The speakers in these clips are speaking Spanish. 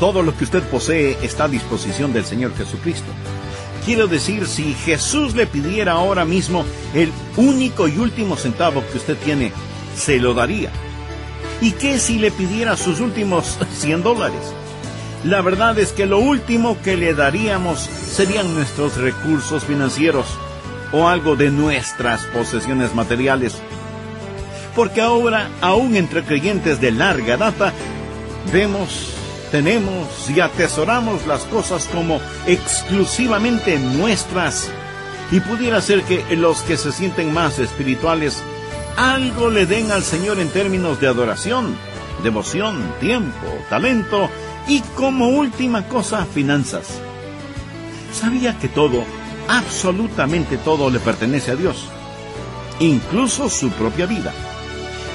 Todo lo que usted posee está a disposición del Señor Jesucristo. Quiero decir, si Jesús le pidiera ahora mismo el único y último centavo que usted tiene, se lo daría. ¿Y qué si le pidiera sus últimos 100 dólares? La verdad es que lo último que le daríamos serían nuestros recursos financieros o algo de nuestras posesiones materiales. Porque ahora, aún entre creyentes de larga data, vemos, tenemos y atesoramos las cosas como exclusivamente nuestras. Y pudiera ser que los que se sienten más espirituales algo le den al Señor en términos de adoración, devoción, tiempo, talento y como última cosa, finanzas. Sabía que todo absolutamente todo le pertenece a Dios, incluso su propia vida.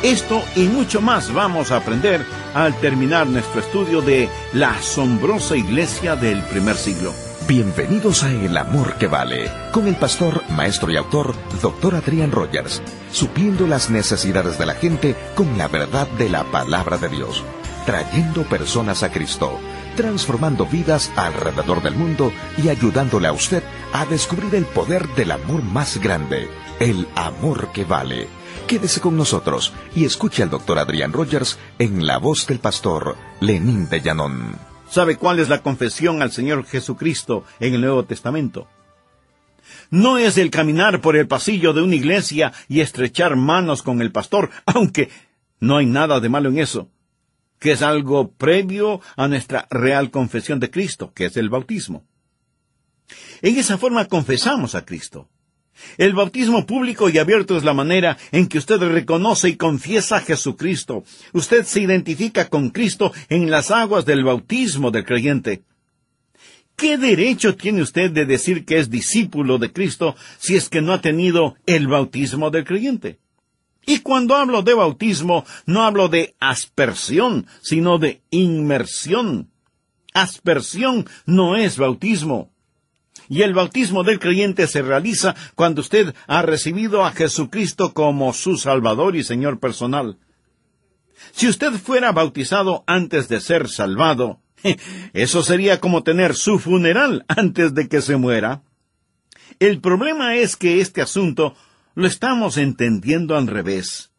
Esto y mucho más vamos a aprender al terminar nuestro estudio de la asombrosa iglesia del primer siglo. Bienvenidos a El Amor que Vale, con el pastor, maestro y autor, Dr. Adrián Rogers, supliendo las necesidades de la gente con la verdad de la palabra de Dios, trayendo personas a Cristo transformando vidas alrededor del mundo y ayudándole a usted a descubrir el poder del amor más grande, el amor que vale. Quédese con nosotros y escuche al doctor Adrián Rogers en la voz del pastor Lenín de Llanón. ¿Sabe cuál es la confesión al Señor Jesucristo en el Nuevo Testamento? No es el caminar por el pasillo de una iglesia y estrechar manos con el pastor, aunque no hay nada de malo en eso que es algo previo a nuestra real confesión de Cristo, que es el bautismo. En esa forma confesamos a Cristo. El bautismo público y abierto es la manera en que usted reconoce y confiesa a Jesucristo. Usted se identifica con Cristo en las aguas del bautismo del creyente. ¿Qué derecho tiene usted de decir que es discípulo de Cristo si es que no ha tenido el bautismo del creyente? Y cuando hablo de bautismo, no hablo de aspersión, sino de inmersión. Aspersión no es bautismo. Y el bautismo del creyente se realiza cuando usted ha recibido a Jesucristo como su Salvador y Señor personal. Si usted fuera bautizado antes de ser salvado, eso sería como tener su funeral antes de que se muera. El problema es que este asunto lo estamos entendiendo al revés.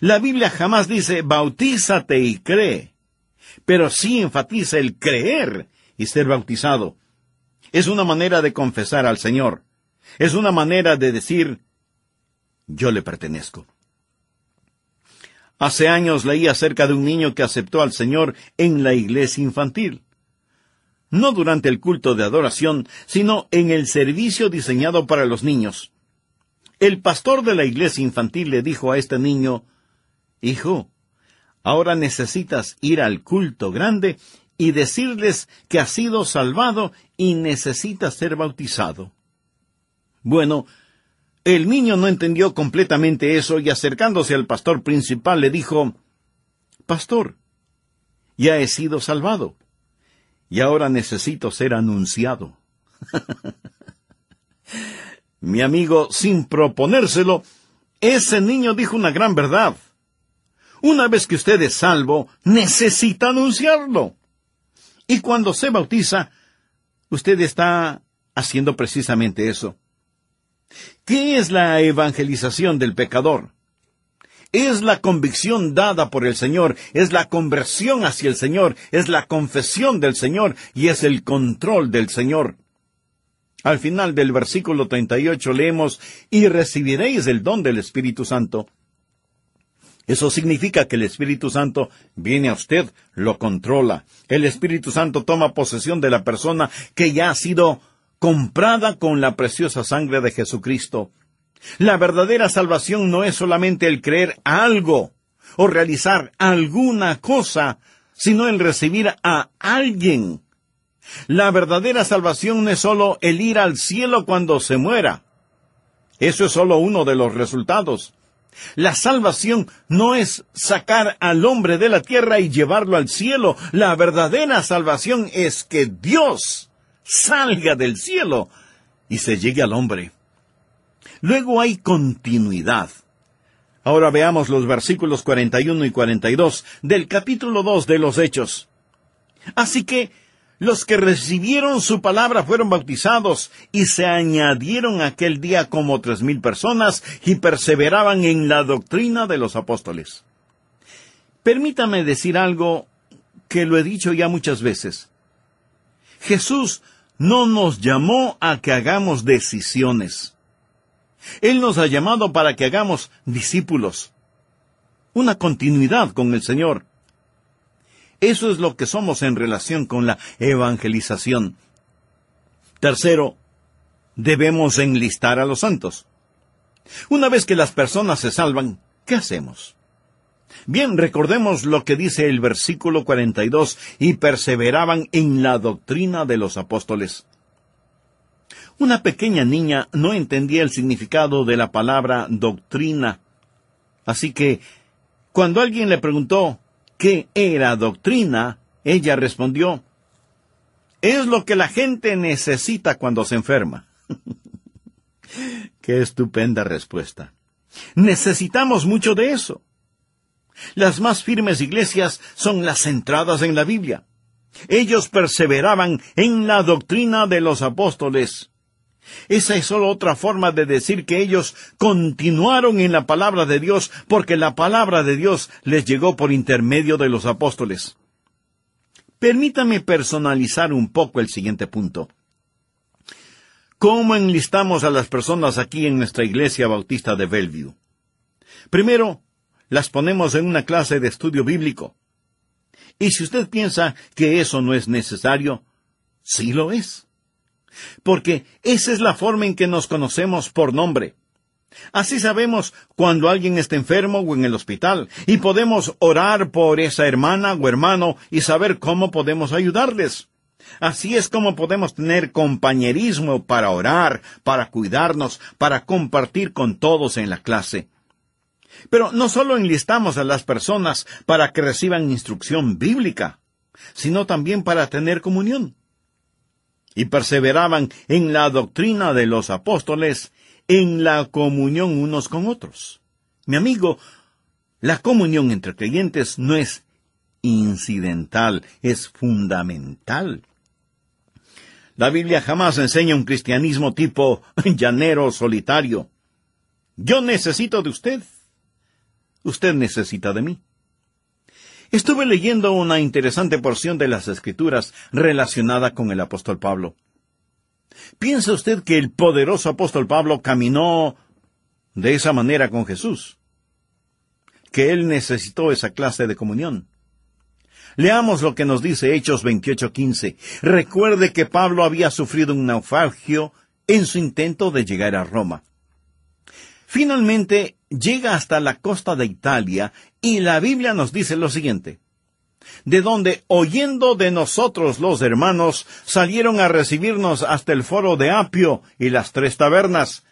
La Biblia jamás dice bautízate y cree, pero sí enfatiza el creer y ser bautizado. Es una manera de confesar al Señor. Es una manera de decir yo le pertenezco. Hace años leí acerca de un niño que aceptó al Señor en la iglesia infantil. No durante el culto de adoración, sino en el servicio diseñado para los niños. El pastor de la iglesia infantil le dijo a este niño, Hijo, ahora necesitas ir al culto grande y decirles que has sido salvado y necesitas ser bautizado. Bueno, el niño no entendió completamente eso y acercándose al pastor principal le dijo, Pastor, ya he sido salvado y ahora necesito ser anunciado. Mi amigo, sin proponérselo, ese niño dijo una gran verdad. Una vez que usted es salvo, necesita anunciarlo. Y cuando se bautiza, usted está haciendo precisamente eso. ¿Qué es la evangelización del pecador? Es la convicción dada por el Señor, es la conversión hacia el Señor, es la confesión del Señor y es el control del Señor. Al final del versículo 38 leemos, y recibiréis el don del Espíritu Santo. Eso significa que el Espíritu Santo viene a usted, lo controla. El Espíritu Santo toma posesión de la persona que ya ha sido comprada con la preciosa sangre de Jesucristo. La verdadera salvación no es solamente el creer algo o realizar alguna cosa, sino el recibir a alguien la verdadera salvación no es sólo el ir al cielo cuando se muera. Eso es sólo uno de los resultados. La salvación no es sacar al hombre de la tierra y llevarlo al cielo. La verdadera salvación es que Dios salga del cielo y se llegue al hombre. Luego hay continuidad. Ahora veamos los versículos 41 y 42 del capítulo 2 de los Hechos. Así que los que recibieron su palabra fueron bautizados y se añadieron aquel día como tres mil personas y perseveraban en la doctrina de los apóstoles. Permítame decir algo que lo he dicho ya muchas veces. Jesús no nos llamó a que hagamos decisiones. Él nos ha llamado para que hagamos discípulos. Una continuidad con el Señor. Eso es lo que somos en relación con la evangelización. Tercero, debemos enlistar a los santos. Una vez que las personas se salvan, ¿qué hacemos? Bien, recordemos lo que dice el versículo 42, y perseveraban en la doctrina de los apóstoles. Una pequeña niña no entendía el significado de la palabra doctrina. Así que, cuando alguien le preguntó qué era doctrina, ella respondió, es lo que la gente necesita cuando se enferma. qué estupenda respuesta. Necesitamos mucho de eso. Las más firmes iglesias son las centradas en la Biblia. Ellos perseveraban en la doctrina de los apóstoles. Esa es solo otra forma de decir que ellos continuaron en la palabra de Dios porque la palabra de Dios les llegó por intermedio de los apóstoles. Permítame personalizar un poco el siguiente punto. ¿Cómo enlistamos a las personas aquí en nuestra iglesia bautista de Bellevue? Primero, las ponemos en una clase de estudio bíblico. Y si usted piensa que eso no es necesario, sí lo es. Porque esa es la forma en que nos conocemos por nombre. Así sabemos cuando alguien está enfermo o en el hospital, y podemos orar por esa hermana o hermano y saber cómo podemos ayudarles. Así es como podemos tener compañerismo para orar, para cuidarnos, para compartir con todos en la clase. Pero no solo enlistamos a las personas para que reciban instrucción bíblica, sino también para tener comunión. Y perseveraban en la doctrina de los apóstoles, en la comunión unos con otros. Mi amigo, la comunión entre creyentes no es incidental, es fundamental. La Biblia jamás enseña un cristianismo tipo llanero solitario. Yo necesito de usted. Usted necesita de mí. Estuve leyendo una interesante porción de las Escrituras relacionada con el apóstol Pablo. ¿Piensa usted que el poderoso apóstol Pablo caminó de esa manera con Jesús? Que él necesitó esa clase de comunión. Leamos lo que nos dice Hechos 28:15. Recuerde que Pablo había sufrido un naufragio en su intento de llegar a Roma. Finalmente llega hasta la costa de Italia y la Biblia nos dice lo siguiente. De donde, oyendo de nosotros los hermanos, salieron a recibirnos hasta el foro de Apio y las tres tabernas.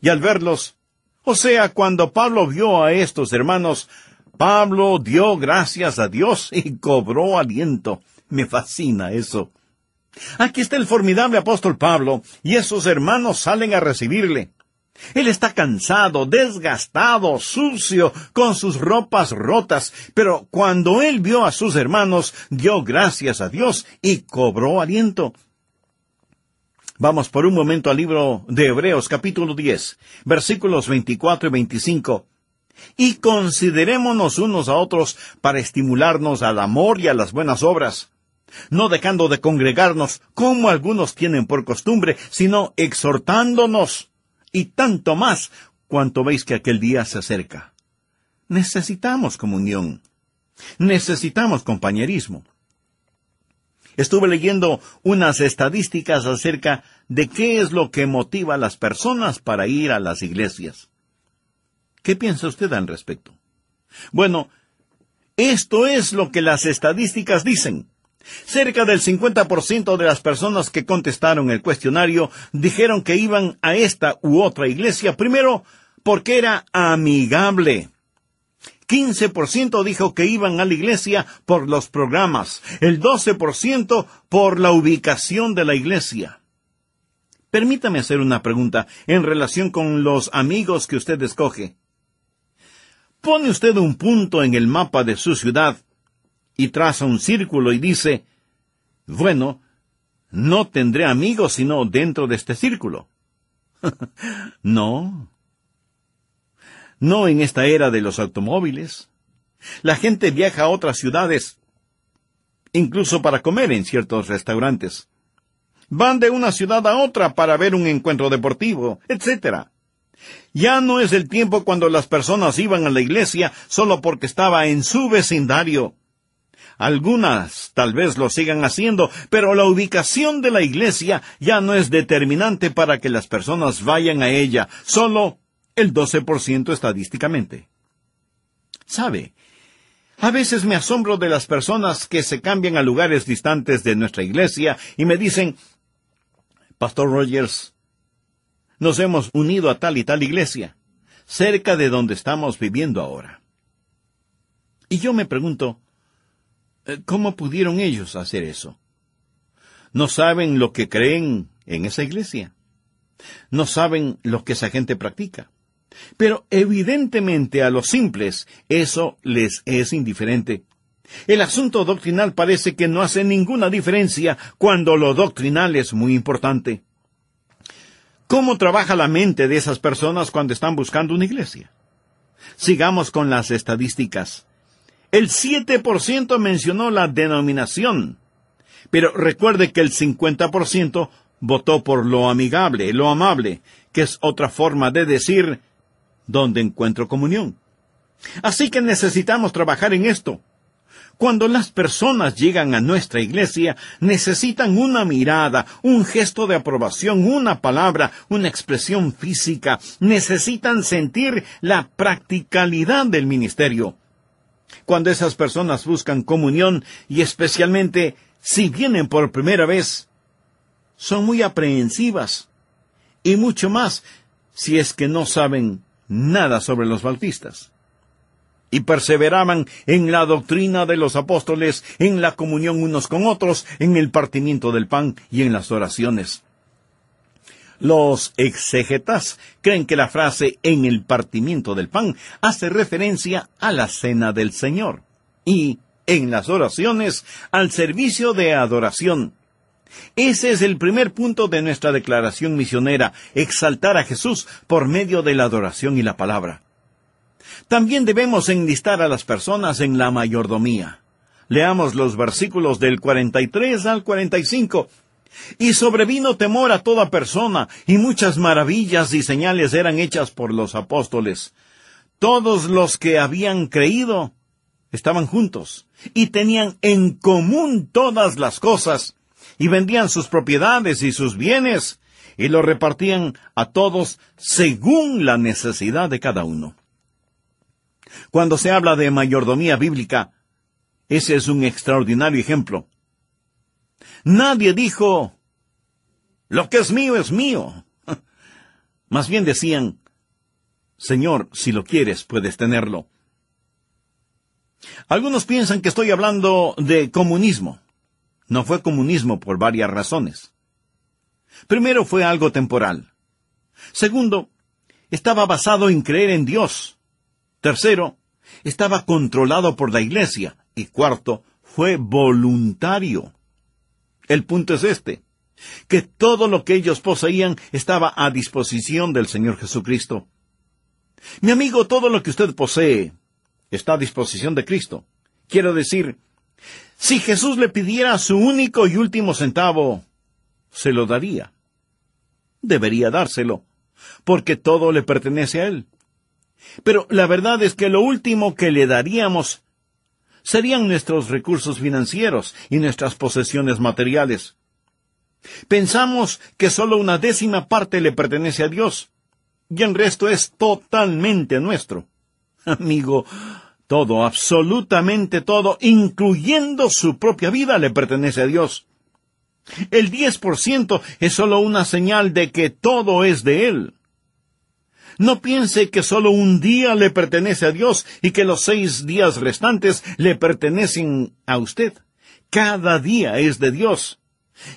Y al verlos, o sea, cuando Pablo vio a estos hermanos, Pablo dio gracias a Dios y cobró aliento. Me fascina eso. Aquí está el formidable apóstol Pablo, y esos hermanos salen a recibirle. Él está cansado, desgastado, sucio, con sus ropas rotas, pero cuando él vio a sus hermanos, dio gracias a Dios y cobró aliento. Vamos por un momento al libro de Hebreos capítulo 10, versículos 24 y 25. Y considerémonos unos a otros para estimularnos al amor y a las buenas obras, no dejando de congregarnos como algunos tienen por costumbre, sino exhortándonos y tanto más cuanto veis que aquel día se acerca. Necesitamos comunión. Necesitamos compañerismo. Estuve leyendo unas estadísticas acerca de qué es lo que motiva a las personas para ir a las iglesias. ¿Qué piensa usted al respecto? Bueno, esto es lo que las estadísticas dicen. Cerca del 50% de las personas que contestaron el cuestionario dijeron que iban a esta u otra iglesia primero porque era amigable. 15% dijo que iban a la iglesia por los programas, el 12% por la ubicación de la iglesia. Permítame hacer una pregunta en relación con los amigos que usted escoge. Pone usted un punto en el mapa de su ciudad y traza un círculo y dice, Bueno, no tendré amigos sino dentro de este círculo. no. No en esta era de los automóviles. La gente viaja a otras ciudades, incluso para comer en ciertos restaurantes. Van de una ciudad a otra para ver un encuentro deportivo, etc. Ya no es el tiempo cuando las personas iban a la iglesia solo porque estaba en su vecindario. Algunas tal vez lo sigan haciendo, pero la ubicación de la iglesia ya no es determinante para que las personas vayan a ella, solo el 12% estadísticamente. ¿Sabe? A veces me asombro de las personas que se cambian a lugares distantes de nuestra iglesia y me dicen, Pastor Rogers, nos hemos unido a tal y tal iglesia, cerca de donde estamos viviendo ahora. Y yo me pregunto, ¿cómo pudieron ellos hacer eso? ¿No saben lo que creen en esa iglesia? ¿No saben lo que esa gente practica? Pero evidentemente a los simples eso les es indiferente. El asunto doctrinal parece que no hace ninguna diferencia cuando lo doctrinal es muy importante. ¿Cómo trabaja la mente de esas personas cuando están buscando una iglesia? Sigamos con las estadísticas. El 7% mencionó la denominación, pero recuerde que el 50% votó por lo amigable, lo amable, que es otra forma de decir donde encuentro comunión. Así que necesitamos trabajar en esto. Cuando las personas llegan a nuestra iglesia, necesitan una mirada, un gesto de aprobación, una palabra, una expresión física, necesitan sentir la practicalidad del ministerio. Cuando esas personas buscan comunión, y especialmente si vienen por primera vez, son muy aprehensivas, y mucho más si es que no saben nada sobre los bautistas. Y perseveraban en la doctrina de los apóstoles, en la comunión unos con otros, en el partimiento del pan y en las oraciones. Los exégetas creen que la frase en el partimiento del pan hace referencia a la cena del Señor y en las oraciones al servicio de adoración. Ese es el primer punto de nuestra declaración misionera, exaltar a Jesús por medio de la adoración y la palabra. También debemos enlistar a las personas en la mayordomía. Leamos los versículos del 43 al 45. Y sobrevino temor a toda persona, y muchas maravillas y señales eran hechas por los apóstoles. Todos los que habían creído estaban juntos, y tenían en común todas las cosas, y vendían sus propiedades y sus bienes, y lo repartían a todos según la necesidad de cada uno. Cuando se habla de mayordomía bíblica, ese es un extraordinario ejemplo. Nadie dijo, lo que es mío es mío. Más bien decían, Señor, si lo quieres, puedes tenerlo. Algunos piensan que estoy hablando de comunismo. No fue comunismo por varias razones. Primero fue algo temporal. Segundo, estaba basado en creer en Dios. Tercero, estaba controlado por la Iglesia. Y cuarto, fue voluntario. El punto es este, que todo lo que ellos poseían estaba a disposición del Señor Jesucristo. Mi amigo, todo lo que usted posee está a disposición de Cristo. Quiero decir, si Jesús le pidiera su único y último centavo, se lo daría. Debería dárselo, porque todo le pertenece a Él. Pero la verdad es que lo último que le daríamos serían nuestros recursos financieros y nuestras posesiones materiales. Pensamos que solo una décima parte le pertenece a Dios, y el resto es totalmente nuestro. Amigo, todo, absolutamente todo, incluyendo su propia vida, le pertenece a Dios. El diez por ciento es solo una señal de que todo es de Él. No piense que solo un día le pertenece a Dios y que los seis días restantes le pertenecen a usted. Cada día es de Dios.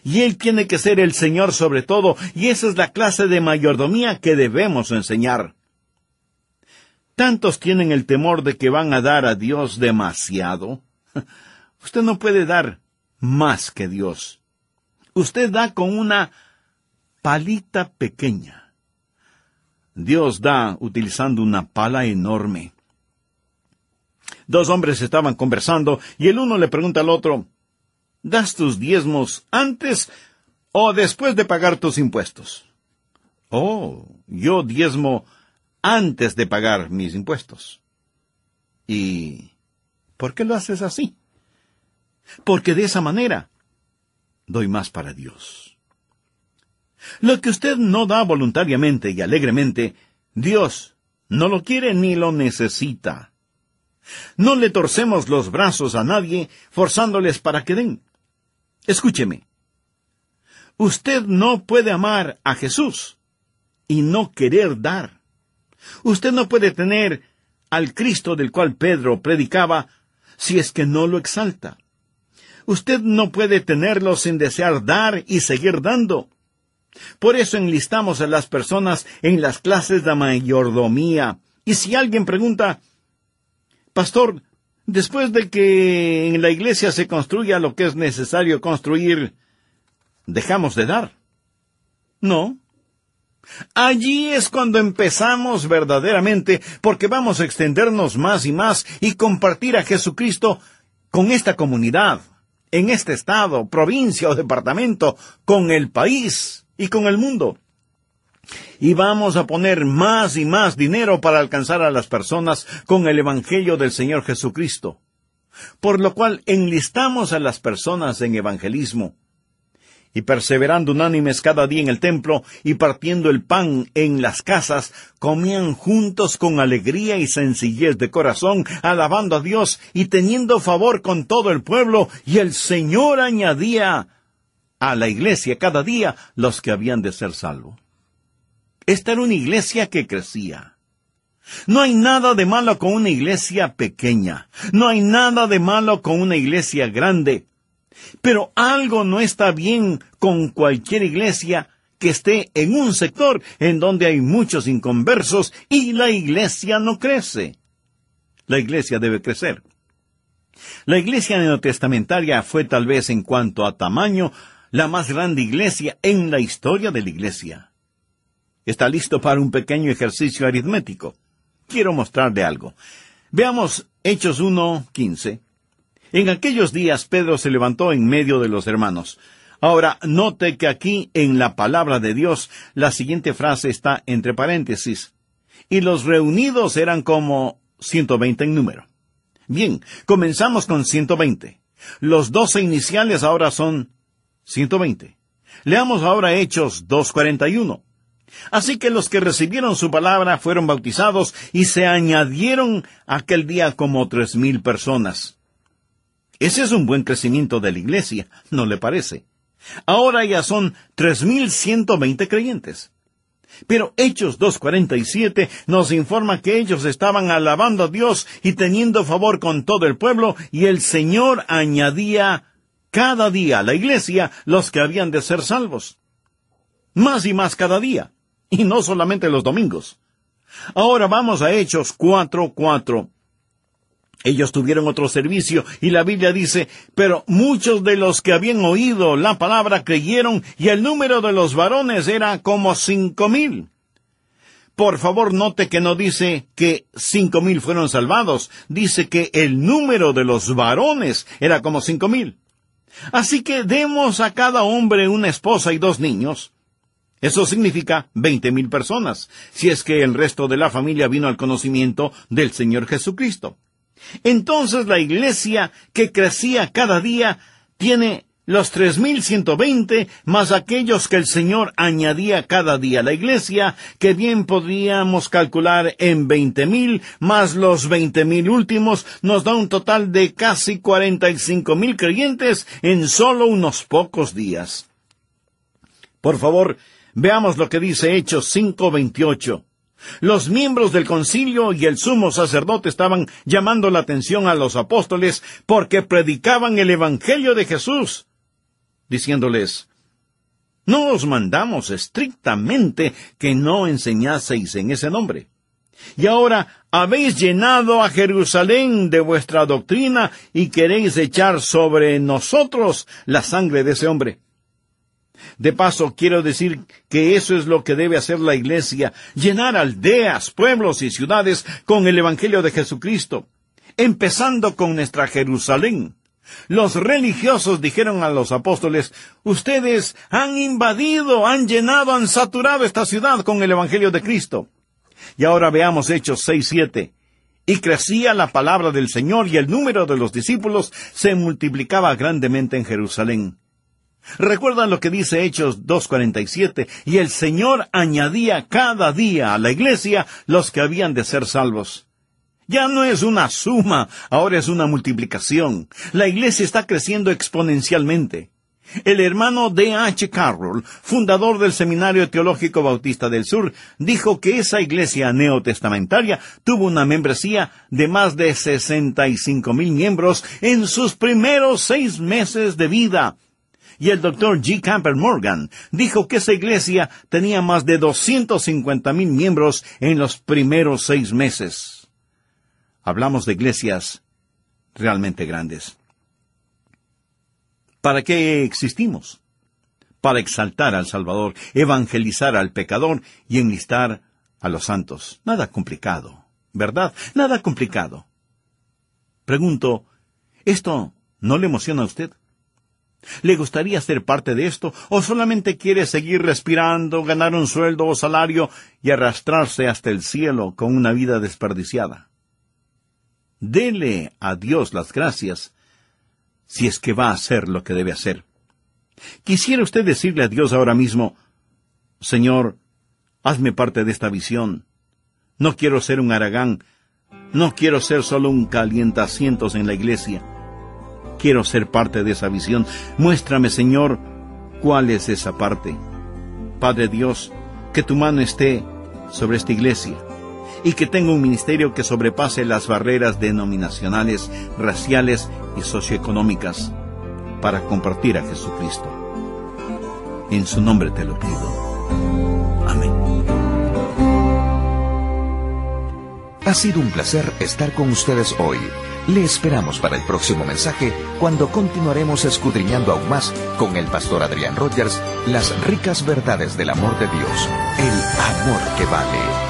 Y Él tiene que ser el Señor sobre todo, y esa es la clase de mayordomía que debemos enseñar. Tantos tienen el temor de que van a dar a Dios demasiado. Usted no puede dar más que Dios. Usted da con una palita pequeña. Dios da utilizando una pala enorme. Dos hombres estaban conversando y el uno le pregunta al otro, ¿Das tus diezmos antes o después de pagar tus impuestos? Oh, yo diezmo antes de pagar mis impuestos. ¿Y por qué lo haces así? Porque de esa manera doy más para Dios. Lo que usted no da voluntariamente y alegremente, Dios no lo quiere ni lo necesita. No le torcemos los brazos a nadie forzándoles para que den. Escúcheme. Usted no puede amar a Jesús y no querer dar. Usted no puede tener al Cristo del cual Pedro predicaba si es que no lo exalta. Usted no puede tenerlo sin desear dar y seguir dando. Por eso enlistamos a las personas en las clases de mayordomía. Y si alguien pregunta, Pastor, después de que en la iglesia se construya lo que es necesario construir, ¿dejamos de dar? No. Allí es cuando empezamos verdaderamente, porque vamos a extendernos más y más y compartir a Jesucristo con esta comunidad, en este estado, provincia o departamento, con el país y con el mundo. Y vamos a poner más y más dinero para alcanzar a las personas con el Evangelio del Señor Jesucristo. Por lo cual enlistamos a las personas en evangelismo. Y perseverando unánimes cada día en el templo y partiendo el pan en las casas, comían juntos con alegría y sencillez de corazón, alabando a Dios y teniendo favor con todo el pueblo, y el Señor añadía a la iglesia cada día los que habían de ser salvos. Esta era una iglesia que crecía. No hay nada de malo con una iglesia pequeña. No hay nada de malo con una iglesia grande. Pero algo no está bien con cualquier iglesia que esté en un sector en donde hay muchos inconversos y la iglesia no crece. La iglesia debe crecer. La iglesia neotestamentaria fue tal vez en cuanto a tamaño la más grande iglesia en la historia de la iglesia. ¿Está listo para un pequeño ejercicio aritmético? Quiero mostrarle algo. Veamos Hechos 1.15. En aquellos días Pedro se levantó en medio de los hermanos. Ahora, note que aquí en la palabra de Dios la siguiente frase está entre paréntesis. Y los reunidos eran como 120 en número. Bien, comenzamos con 120. Los doce iniciales ahora son 120. Leamos ahora Hechos 2.41. Así que los que recibieron su palabra fueron bautizados y se añadieron aquel día como tres mil personas. Ese es un buen crecimiento de la iglesia, ¿no le parece? Ahora ya son tres mil ciento veinte creyentes. Pero Hechos 2.47 nos informa que ellos estaban alabando a Dios y teniendo favor con todo el pueblo, y el Señor añadía cada día la iglesia los que habían de ser salvos. Más y más cada día y no solamente los domingos. Ahora vamos a Hechos 4:4. Ellos tuvieron otro servicio y la Biblia dice, pero muchos de los que habían oído la palabra creyeron y el número de los varones era como cinco mil. Por favor, note que no dice que cinco mil fueron salvados, dice que el número de los varones era como cinco mil. Así que demos a cada hombre una esposa y dos niños, eso significa veinte mil personas, si es que el resto de la familia vino al conocimiento del Señor Jesucristo. Entonces la iglesia que crecía cada día tiene los tres mil ciento veinte más aquellos que el Señor añadía cada día a la iglesia, que bien podríamos calcular en veinte mil, más los veinte mil últimos, nos da un total de casi cuarenta y cinco mil creyentes en solo unos pocos días. Por favor, Veamos lo que dice Hechos 5:28. Los miembros del concilio y el sumo sacerdote estaban llamando la atención a los apóstoles porque predicaban el Evangelio de Jesús, diciéndoles, No os mandamos estrictamente que no enseñaseis en ese nombre. Y ahora habéis llenado a Jerusalén de vuestra doctrina y queréis echar sobre nosotros la sangre de ese hombre. De paso, quiero decir que eso es lo que debe hacer la Iglesia, llenar aldeas, pueblos y ciudades con el Evangelio de Jesucristo, empezando con nuestra Jerusalén. Los religiosos dijeron a los apóstoles, ustedes han invadido, han llenado, han saturado esta ciudad con el Evangelio de Cristo. Y ahora veamos Hechos 6, 7. Y crecía la palabra del Señor y el número de los discípulos se multiplicaba grandemente en Jerusalén. ¿Recuerdan lo que dice Hechos 2.47? Y el Señor añadía cada día a la iglesia los que habían de ser salvos. Ya no es una suma, ahora es una multiplicación. La iglesia está creciendo exponencialmente. El hermano D. H. Carroll, fundador del Seminario Teológico Bautista del Sur, dijo que esa iglesia neotestamentaria tuvo una membresía de más de sesenta y cinco mil miembros en sus primeros seis meses de vida y el doctor G. Camper Morgan dijo que esa iglesia tenía más de 250 mil miembros en los primeros seis meses. Hablamos de iglesias realmente grandes. ¿Para qué existimos? Para exaltar al Salvador, evangelizar al pecador y enlistar a los santos. Nada complicado, ¿verdad? Nada complicado. Pregunto, ¿esto no le emociona a usted? ¿Le gustaría ser parte de esto o solamente quiere seguir respirando, ganar un sueldo o salario y arrastrarse hasta el cielo con una vida desperdiciada? Dele a Dios las gracias si es que va a hacer lo que debe hacer. Quisiera usted decirle a Dios ahora mismo, Señor, hazme parte de esta visión. No quiero ser un aragán, no quiero ser solo un calientacientos en la iglesia. Quiero ser parte de esa visión. Muéstrame, Señor, cuál es esa parte. Padre Dios, que tu mano esté sobre esta iglesia y que tenga un ministerio que sobrepase las barreras denominacionales, raciales y socioeconómicas para compartir a Jesucristo. En su nombre te lo pido. Amén. Ha sido un placer estar con ustedes hoy. Le esperamos para el próximo mensaje cuando continuaremos escudriñando aún más con el pastor Adrián Rogers las ricas verdades del amor de Dios, el amor que vale.